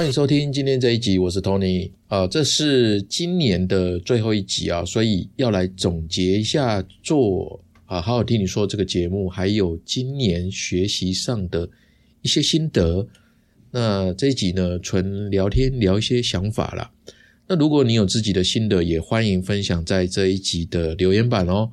欢迎收听今天这一集，我是 Tony 啊，这是今年的最后一集啊，所以要来总结一下做啊，好好听你说这个节目，还有今年学习上的一些心得。那这一集呢，纯聊天聊一些想法啦。那如果你有自己的心得，也欢迎分享在这一集的留言板哦。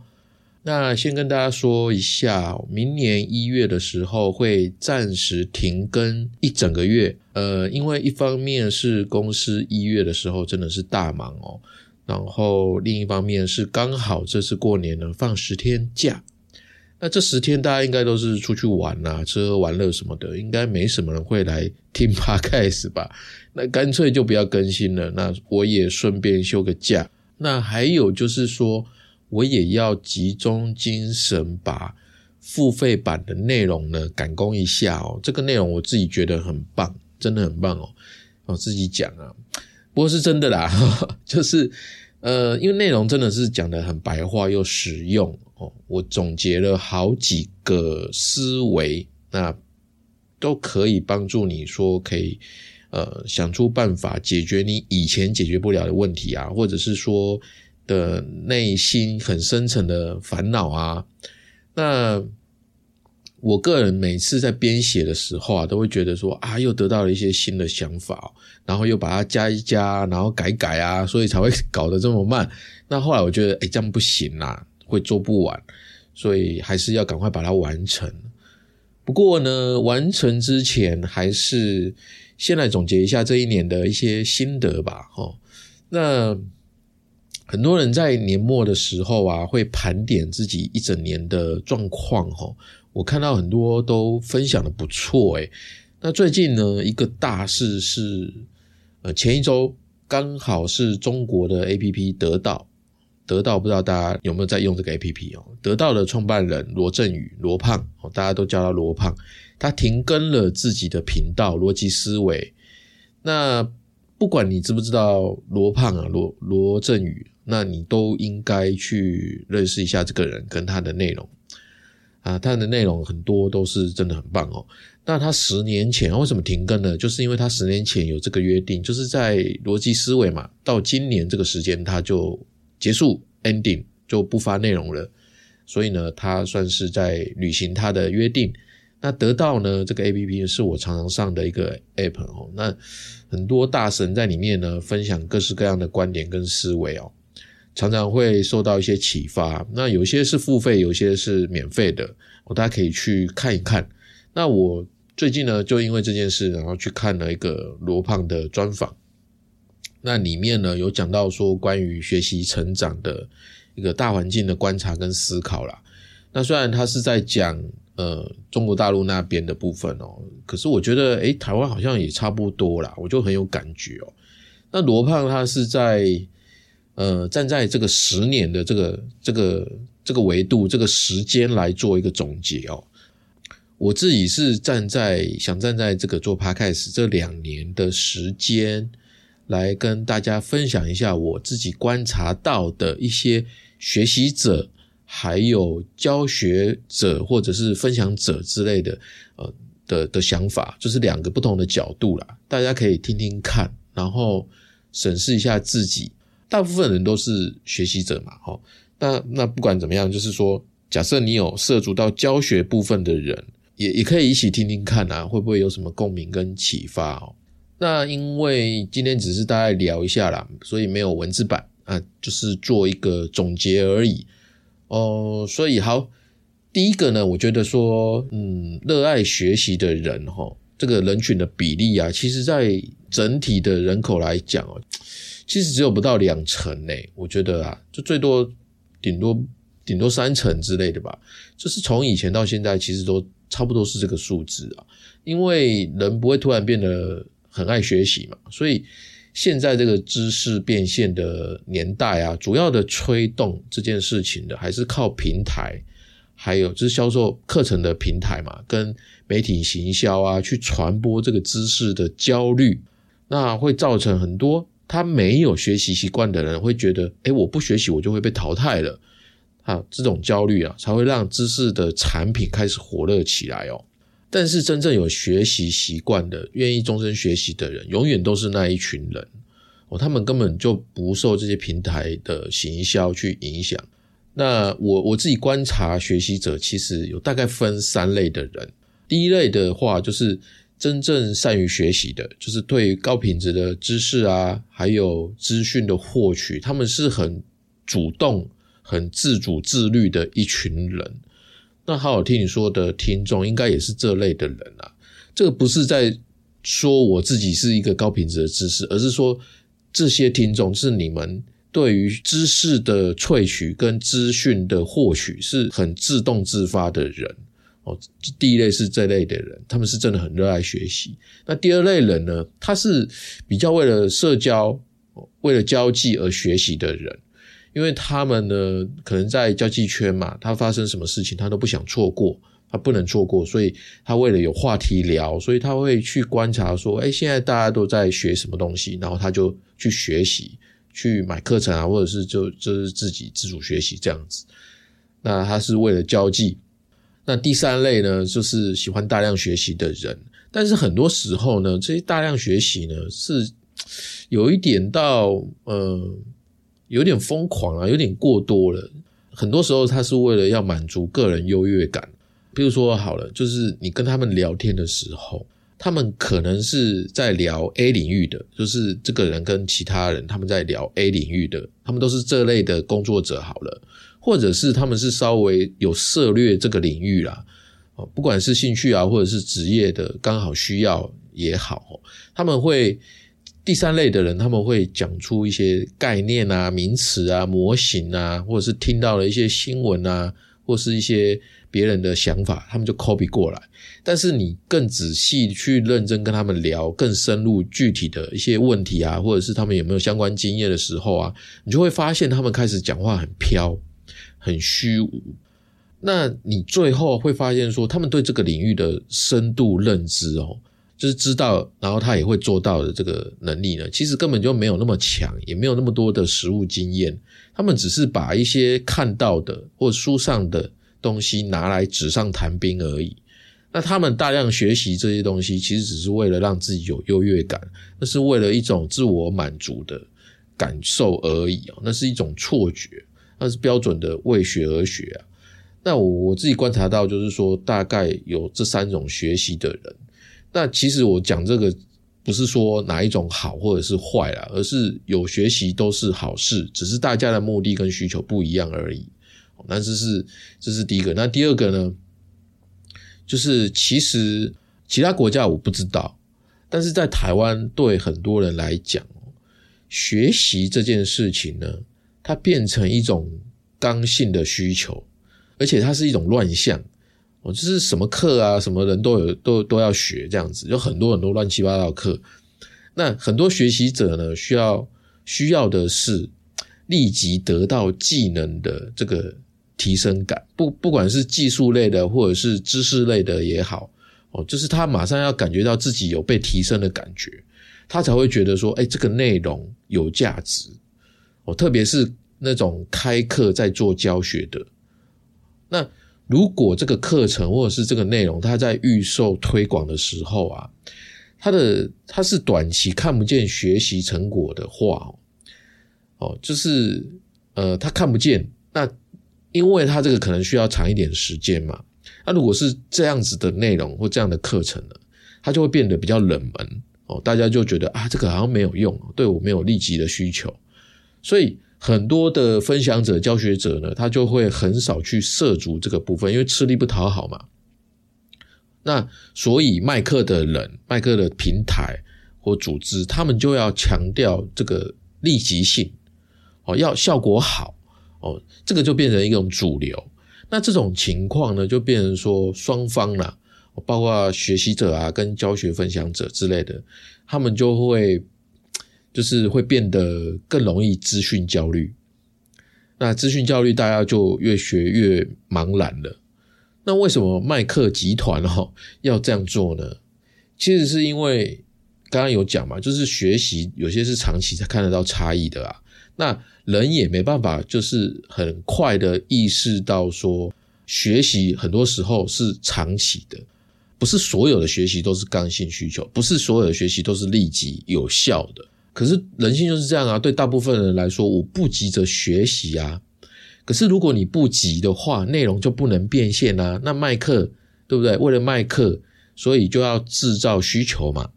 那先跟大家说一下，明年一月的时候会暂时停更一整个月。呃，因为一方面是公司一月的时候真的是大忙哦，然后另一方面是刚好这次过年呢放十天假。那这十天大家应该都是出去玩啊，吃喝玩乐什么的，应该没什么人会来听 Podcast 吧？那干脆就不要更新了。那我也顺便休个假。那还有就是说，我也要集中精神把付费版的内容呢赶工一下哦。这个内容我自己觉得很棒，真的很棒哦。我自己讲啊，不过是真的啦，就是呃，因为内容真的是讲的很白话又实用。哦，我总结了好几个思维，那都可以帮助你说可以呃想出办法解决你以前解决不了的问题啊，或者是说的内心很深层的烦恼啊。那我个人每次在编写的时候啊，都会觉得说啊，又得到了一些新的想法，然后又把它加一加，然后改改啊，所以才会搞得这么慢。那后来我觉得，哎，这样不行啦。会做不完，所以还是要赶快把它完成。不过呢，完成之前还是先来总结一下这一年的一些心得吧。哈，那很多人在年末的时候啊，会盘点自己一整年的状况。哈，我看到很多都分享的不错。诶那最近呢，一个大事是，呃，前一周刚好是中国的 A P P 得到。得到不知道大家有没有在用这个 A P P 哦？得到的创办人罗振宇罗胖哦，大家都叫他罗胖，他停更了自己的频道逻辑思维。那不管你知不知道罗胖啊罗罗振宇，那你都应该去认识一下这个人跟他的内容啊，他的内容很多都是真的很棒哦。那他十年前为什么停更呢？就是因为他十年前有这个约定，就是在逻辑思维嘛，到今年这个时间他就。结束 ending 就不发内容了，所以呢，他算是在履行他的约定。那得到呢，这个 A P P 是我常常上的一个 App 哦。那很多大神在里面呢，分享各式各样的观点跟思维哦，常常会受到一些启发。那有些是付费，有些是免费的，我大家可以去看一看。那我最近呢，就因为这件事，然后去看了一个罗胖的专访。那里面呢有讲到说关于学习成长的一个大环境的观察跟思考啦。那虽然他是在讲呃中国大陆那边的部分哦，可是我觉得诶台湾好像也差不多啦，我就很有感觉哦。那罗胖他是在呃站在这个十年的这个这个这个维度这个时间来做一个总结哦。我自己是站在想站在这个做 podcast 这两年的时间。来跟大家分享一下我自己观察到的一些学习者，还有教学者或者是分享者之类的，呃的的想法，就是两个不同的角度啦，大家可以听听看，然后审视一下自己。大部分人都是学习者嘛，哈。那那不管怎么样，就是说，假设你有涉足到教学部分的人，也也可以一起听听看啊，会不会有什么共鸣跟启发哦？那因为今天只是大概聊一下啦，所以没有文字版啊，就是做一个总结而已哦。所以好，第一个呢，我觉得说，嗯，热爱学习的人哈，这个人群的比例啊，其实在整体的人口来讲哦，其实只有不到两成呢。我觉得啊，就最多顶多顶多三成之类的吧。就是从以前到现在，其实都差不多是这个数字啊，因为人不会突然变得。很爱学习嘛，所以现在这个知识变现的年代啊，主要的推动这件事情的还是靠平台，还有就是销售课程的平台嘛，跟媒体行销啊，去传播这个知识的焦虑，那会造成很多他没有学习习惯的人会觉得，哎，我不学习我就会被淘汰了，啊，这种焦虑啊，才会让知识的产品开始火热起来哦。但是真正有学习习惯的、愿意终身学习的人，永远都是那一群人哦。他们根本就不受这些平台的行销去影响。那我我自己观察学习者，其实有大概分三类的人。第一类的话，就是真正善于学习的，就是对高品质的知识啊，还有资讯的获取，他们是很主动、很自主、自律的一群人。那好好听你说的听众，应该也是这类的人啊。这个不是在说我自己是一个高品质的知识，而是说这些听众是你们对于知识的萃取跟资讯的获取是很自动自发的人哦。第一类是这类的人，他们是真的很热爱学习。那第二类人呢，他是比较为了社交、为了交际而学习的人。因为他们呢，可能在交际圈嘛，他发生什么事情他都不想错过，他不能错过，所以他为了有话题聊，所以他会去观察说，哎，现在大家都在学什么东西，然后他就去学习，去买课程啊，或者是就就是自己自主学习这样子。那他是为了交际。那第三类呢，就是喜欢大量学习的人，但是很多时候呢，这些大量学习呢，是有一点到呃。有点疯狂啊，有点过多了。很多时候，他是为了要满足个人优越感。比如说，好了，就是你跟他们聊天的时候，他们可能是在聊 A 领域的，就是这个人跟其他人他们在聊 A 领域的，他们都是这类的工作者。好了，或者是他们是稍微有涉略这个领域啦，哦，不管是兴趣啊，或者是职业的刚好需要也好，他们会。第三类的人，他们会讲出一些概念啊、名词啊、模型啊，或者是听到了一些新闻啊，或是一些别人的想法，他们就 copy 过来。但是你更仔细去认真跟他们聊，更深入具体的一些问题啊，或者是他们有没有相关经验的时候啊，你就会发现他们开始讲话很飘、很虚无。那你最后会发现说，他们对这个领域的深度认知哦。就是知道，然后他也会做到的这个能力呢，其实根本就没有那么强，也没有那么多的实物经验。他们只是把一些看到的或书上的东西拿来纸上谈兵而已。那他们大量学习这些东西，其实只是为了让自己有优越感，那是为了一种自我满足的感受而已啊。那是一种错觉，那是标准的为学而学啊。那我我自己观察到，就是说大概有这三种学习的人。那其实我讲这个不是说哪一种好或者是坏啦，而是有学习都是好事，只是大家的目的跟需求不一样而已。那这是这是第一个。那第二个呢，就是其实其他国家我不知道，但是在台湾对很多人来讲，学习这件事情呢，它变成一种刚性的需求，而且它是一种乱象。哦，就是什么课啊，什么人都有，都都要学这样子，有很多很多乱七八糟的课。那很多学习者呢，需要需要的是立即得到技能的这个提升感，不不管是技术类的或者是知识类的也好，哦，就是他马上要感觉到自己有被提升的感觉，他才会觉得说，哎，这个内容有价值。哦，特别是那种开课在做教学的，那。如果这个课程或者是这个内容，它在预售推广的时候啊，它的它是短期看不见学习成果的话，哦，就是呃，他看不见，那因为他这个可能需要长一点时间嘛。那如果是这样子的内容或这样的课程呢，它就会变得比较冷门哦，大家就觉得啊，这个好像没有用，对我没有立即的需求，所以。很多的分享者、教学者呢，他就会很少去涉足这个部分，因为吃力不讨好嘛。那所以卖课的人、卖课的平台或组织，他们就要强调这个立即性，哦，要效果好，哦，这个就变成一种主流。那这种情况呢，就变成说双方啦，包括学习者啊，跟教学分享者之类的，他们就会。就是会变得更容易资讯焦虑，那资讯焦虑，大家就越学越茫然了。那为什么麦克集团哈要这样做呢？其实是因为刚刚有讲嘛，就是学习有些是长期才看得到差异的啊。那人也没办法，就是很快的意识到说，学习很多时候是长期的。不是所有的学习都是刚性需求，不是所有的学习都是立即有效的。可是人性就是这样啊，对大部分人来说，我不急着学习啊。可是如果你不急的话，内容就不能变现啊。那卖课对不对？为了卖课，所以就要制造需求嘛，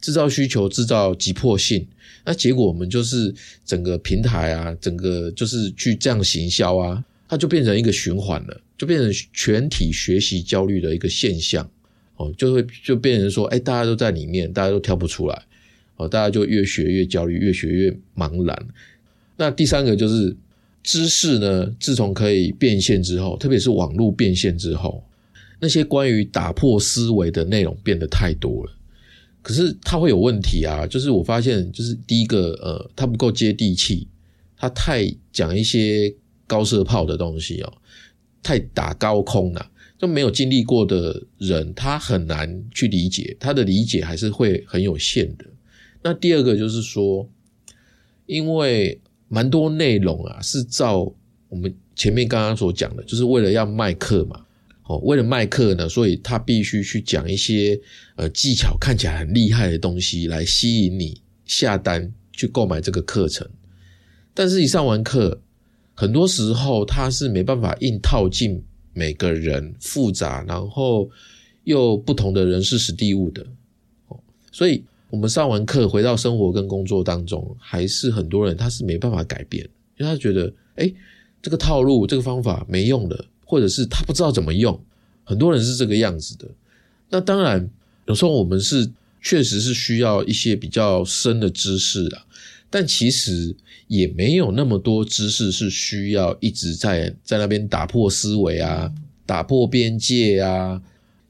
制造需求，制造急迫性。那结果我们就是整个平台啊，整个就是去这样行销啊，它就变成一个循环了，就变成全体学习焦虑的一个现象。哦，就会就变成说，哎，大家都在里面，大家都跳不出来，哦，大家就越学越焦虑，越学越茫然。那第三个就是知识呢，自从可以变现之后，特别是网络变现之后，那些关于打破思维的内容变得太多了。可是它会有问题啊，就是我发现，就是第一个，呃，它不够接地气，它太讲一些高射炮的东西哦，太打高空了。就没有经历过的人，他很难去理解，他的理解还是会很有限的。那第二个就是说，因为蛮多内容啊，是照我们前面刚刚所讲的，就是为了要卖课嘛，哦，为了卖课呢，所以他必须去讲一些呃技巧看起来很厉害的东西，来吸引你下单去购买这个课程。但是，一上完课，很多时候他是没办法硬套进。每个人复杂，然后又不同的人事、史地物的哦，所以我们上完课回到生活跟工作当中，还是很多人他是没办法改变，因为他觉得，哎，这个套路、这个方法没用了，或者是他不知道怎么用，很多人是这个样子的。那当然，有时候我们是确实是需要一些比较深的知识啊。但其实也没有那么多知识是需要一直在在那边打破思维啊，打破边界啊。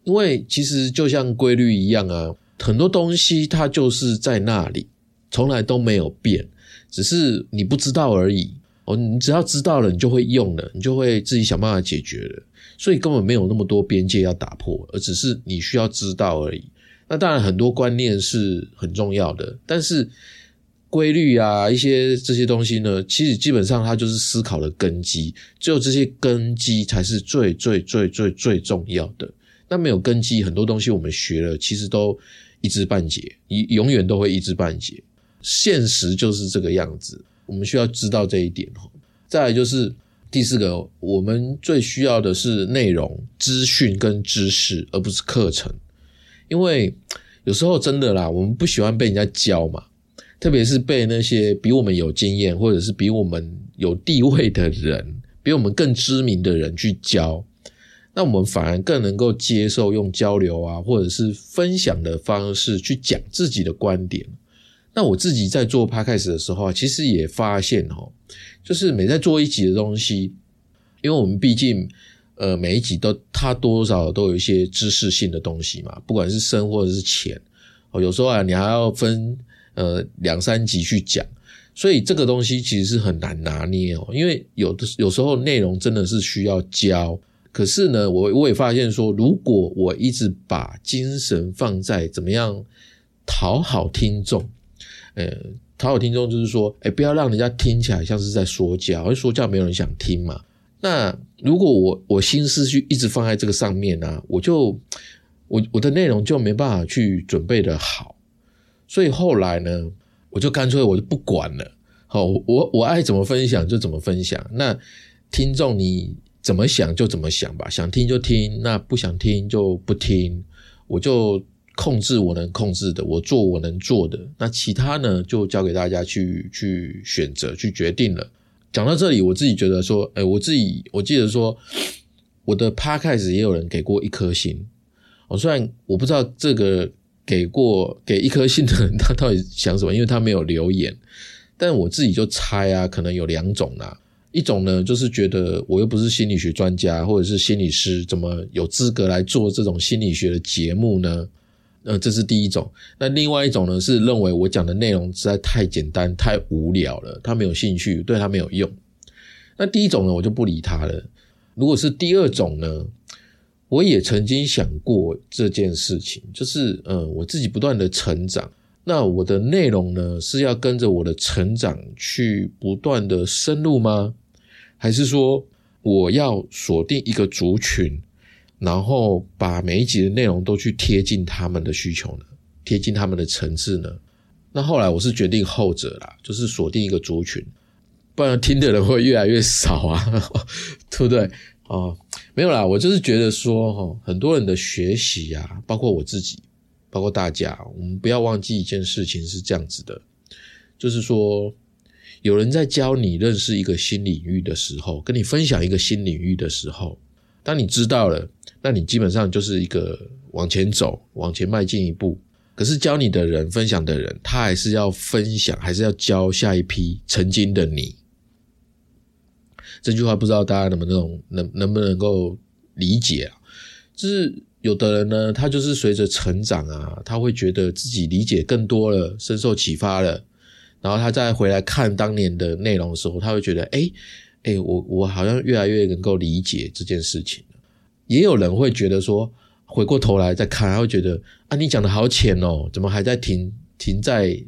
因为其实就像规律一样啊，很多东西它就是在那里，从来都没有变，只是你不知道而已。哦，你只要知道了，你就会用了，你就会自己想办法解决了。所以根本没有那么多边界要打破，而只是你需要知道而已。那当然很多观念是很重要的，但是。规律啊，一些这些东西呢，其实基本上它就是思考的根基，只有这些根基才是最最最最最重要的。那没有根基，很多东西我们学了，其实都一知半解，永永远都会一知半解。现实就是这个样子，我们需要知道这一点再来就是第四个，我们最需要的是内容、资讯跟知识，而不是课程。因为有时候真的啦，我们不喜欢被人家教嘛。特别是被那些比我们有经验，或者是比我们有地位的人，比我们更知名的人去教，那我们反而更能够接受用交流啊，或者是分享的方式去讲自己的观点。那我自己在做 p 开始的时候啊，其实也发现哦，就是每在做一集的东西，因为我们毕竟呃每一集都它多少都有一些知识性的东西嘛，不管是深或者是浅哦，有时候啊你还要分。呃，两三集去讲，所以这个东西其实是很难拿捏哦，因为有的有时候内容真的是需要教，可是呢，我我也发现说，如果我一直把精神放在怎么样讨好听众，呃，讨好听众就是说，哎，不要让人家听起来像是在说教，因为说教没有人想听嘛。那如果我我心思去一直放在这个上面呢，我就我我的内容就没办法去准备的好。所以后来呢，我就干脆我就不管了。好，我我爱怎么分享就怎么分享。那听众你怎么想就怎么想吧，想听就听，那不想听就不听。我就控制我能控制的，我做我能做的。那其他呢，就交给大家去去选择去决定了。讲到这里，我自己觉得说，哎，我自己我记得说，我的 p 开始也有人给过一颗星。我虽然我不知道这个。给过给一颗星的人，他到底想什么？因为他没有留言，但我自己就猜啊，可能有两种啦。一种呢，就是觉得我又不是心理学专家或者是心理师，怎么有资格来做这种心理学的节目呢？呃，这是第一种。那另外一种呢，是认为我讲的内容实在太简单、太无聊了，他没有兴趣，对他没有用。那第一种呢，我就不理他了。如果是第二种呢？我也曾经想过这件事情，就是嗯，我自己不断的成长，那我的内容呢是要跟着我的成长去不断的深入吗？还是说我要锁定一个族群，然后把每一集的内容都去贴近他们的需求呢？贴近他们的层次呢？那后来我是决定后者啦，就是锁定一个族群，不然听的人会越来越少啊，对不对？哦，没有啦，我就是觉得说，哈，很多人的学习啊，包括我自己，包括大家，我们不要忘记一件事情是这样子的，就是说，有人在教你认识一个新领域的时候，跟你分享一个新领域的时候，当你知道了，那你基本上就是一个往前走，往前迈进一步。可是教你的人、分享的人，他还是要分享，还是要教下一批曾经的你。这句话不知道大家能不能能能不能够理解啊？就是有的人呢，他就是随着成长啊，他会觉得自己理解更多了，深受启发了，然后他再回来看当年的内容的时候，他会觉得，哎哎，我我好像越来越能够理解这件事情也有人会觉得说。回过头来再看，他会觉得啊，你讲的好浅哦，怎么还在停停在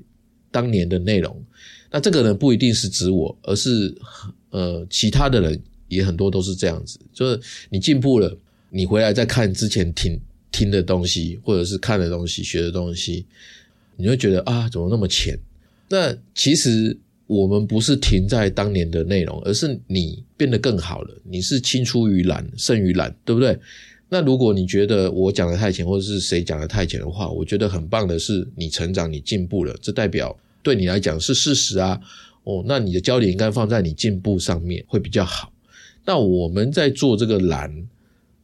当年的内容？那这个人，不一定是指我，而是呃，其他的人也很多都是这样子。就是你进步了，你回来再看之前听听的东西，或者是看的东西、学的东西，你会觉得啊，怎么那么浅？那其实我们不是停在当年的内容，而是你变得更好了，你是青出于蓝胜于蓝，对不对？那如果你觉得我讲的太浅，或者是谁讲的太浅的话，我觉得很棒的是你成长，你进步了，这代表对你来讲是事实啊。哦，那你的焦点应该放在你进步上面会比较好。那我们在做这个栏，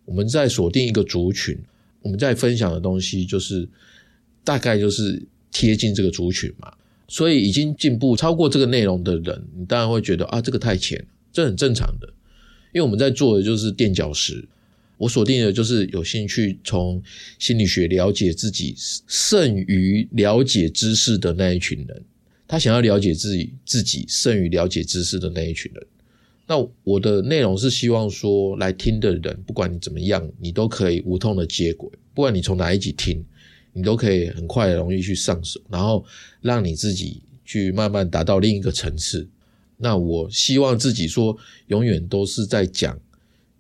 我们在锁定一个族群，我们在分享的东西就是大概就是贴近这个族群嘛。所以已经进步超过这个内容的人，你当然会觉得啊，这个太浅，这很正常的，因为我们在做的就是垫脚石。我锁定的就是有兴趣从心理学了解自己胜于了解知识的那一群人，他想要了解自己自己胜于了解知识的那一群人。那我的内容是希望说，来听的人，不管你怎么样，你都可以无痛的接轨。不管你从哪一集听，你都可以很快容易去上手，然后让你自己去慢慢达到另一个层次。那我希望自己说，永远都是在讲。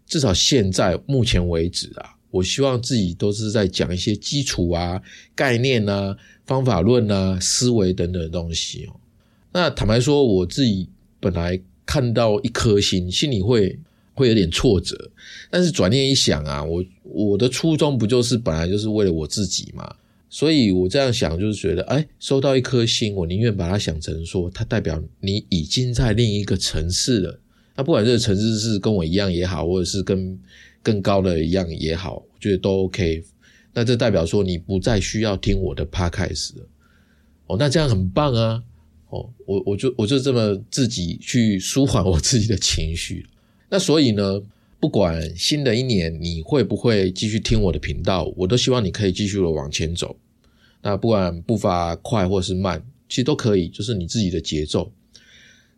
至少现在目前为止啊，我希望自己都是在讲一些基础啊、概念啊、方法论啊、思维等等的东西哦。那坦白说，我自己本来看到一颗星，心里会会有点挫折。但是转念一想啊，我我的初衷不就是本来就是为了我自己嘛？所以我这样想，就是觉得，哎，收到一颗星，我宁愿把它想成说，它代表你已经在另一个城市了。那不管这个城市是跟我一样也好，或者是跟更高的一样也好，我觉得都 OK。那这代表说你不再需要听我的 Podcast 了。哦，那这样很棒啊！我我就我就这么自己去舒缓我自己的情绪。那所以呢，不管新的一年你会不会继续听我的频道，我都希望你可以继续的往前走。那不管步伐快或是慢，其实都可以，就是你自己的节奏。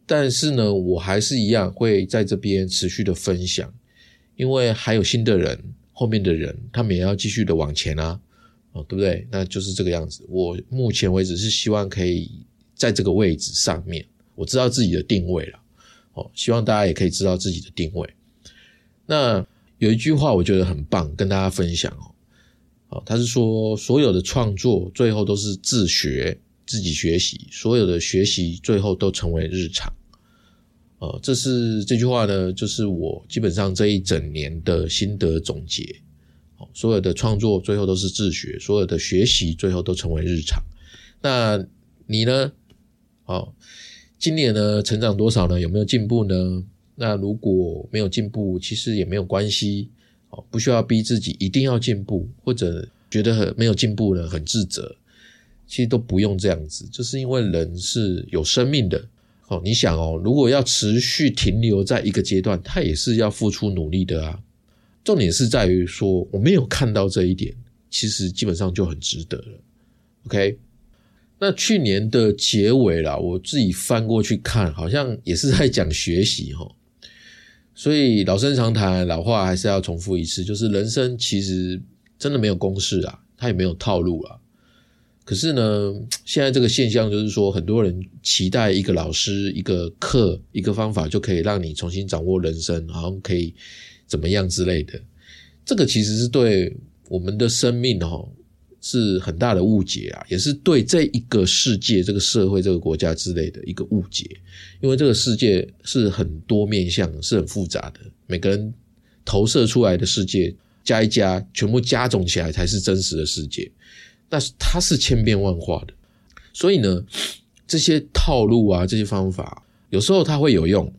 但是呢，我还是一样会在这边持续的分享，因为还有新的人，后面的人他们也要继续的往前啊，哦，对不对？那就是这个样子。我目前为止是希望可以在这个位置上面，我知道自己的定位了，哦，希望大家也可以知道自己的定位。那有一句话我觉得很棒，跟大家分享哦，哦，他是说所有的创作最后都是自学，自己学习，所有的学习最后都成为日常。呃，这是这句话呢，就是我基本上这一整年的心得总结。哦，所有的创作最后都是自学，所有的学习最后都成为日常。那你呢？哦，今年呢，成长多少呢？有没有进步呢？那如果没有进步，其实也没有关系。哦，不需要逼自己一定要进步，或者觉得很没有进步呢，很自责。其实都不用这样子，就是因为人是有生命的。哦，你想哦，如果要持续停留在一个阶段，他也是要付出努力的啊。重点是在于说，我没有看到这一点，其实基本上就很值得了。OK，那去年的结尾啦，我自己翻过去看，好像也是在讲学习哈。所以老生常谈，老话还是要重复一次，就是人生其实真的没有公式啊，它也没有套路啊。可是呢，现在这个现象就是说，很多人期待一个老师、一个课、一个方法就可以让你重新掌握人生，好像可以怎么样之类的。这个其实是对我们的生命哦是很大的误解啊，也是对这一个世界、这个社会、这个国家之类的一个误解。因为这个世界是很多面向，是很复杂的，每个人投射出来的世界加一加，全部加总起来才是真实的世界。那它是千变万化的，所以呢，这些套路啊，这些方法，有时候它会有用，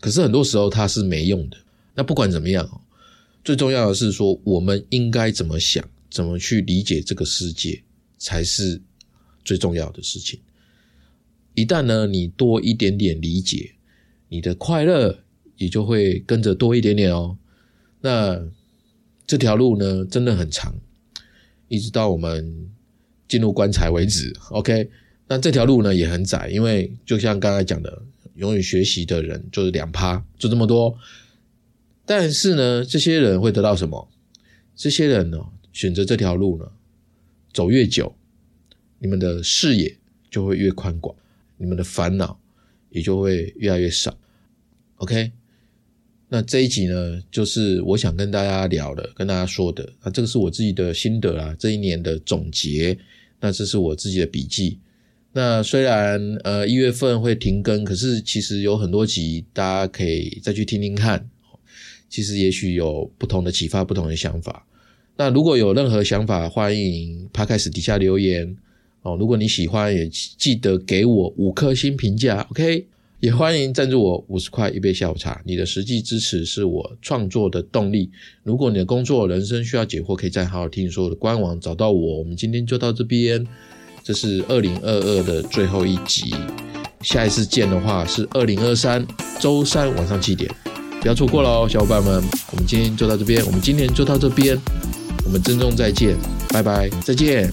可是很多时候它是没用的。那不管怎么样，最重要的是说，我们应该怎么想，怎么去理解这个世界，才是最重要的事情。一旦呢，你多一点点理解，你的快乐也就会跟着多一点点哦。那这条路呢，真的很长。一直到我们进入棺材为止，OK。那这条路呢也很窄，因为就像刚才讲的，永远学习的人就是两趴，就这么多。但是呢，这些人会得到什么？这些人呢，选择这条路呢，走越久，你们的视野就会越宽广，你们的烦恼也就会越来越少，OK。那这一集呢，就是我想跟大家聊的，跟大家说的啊，这个是我自己的心得啊，这一年的总结。那这是我自己的笔记。那虽然呃一月份会停更，可是其实有很多集，大家可以再去听听看。其实也许有不同的启发，不同的想法。那如果有任何想法，欢迎 Podcast 底下留言哦。如果你喜欢，也记得给我五颗星评价，OK。也欢迎赞助我五十块一杯下午茶，你的实际支持是我创作的动力。如果你的工作、人生需要解惑，可以在好好听说的官网找到我。我们今天就到这边，这是二零二二的最后一集，下一次见的话是二零二三周三晚上七点，不要错过喽，小伙伴们。我们今天就到这边，我们今天就到这边，我们珍重再见，拜拜，再见。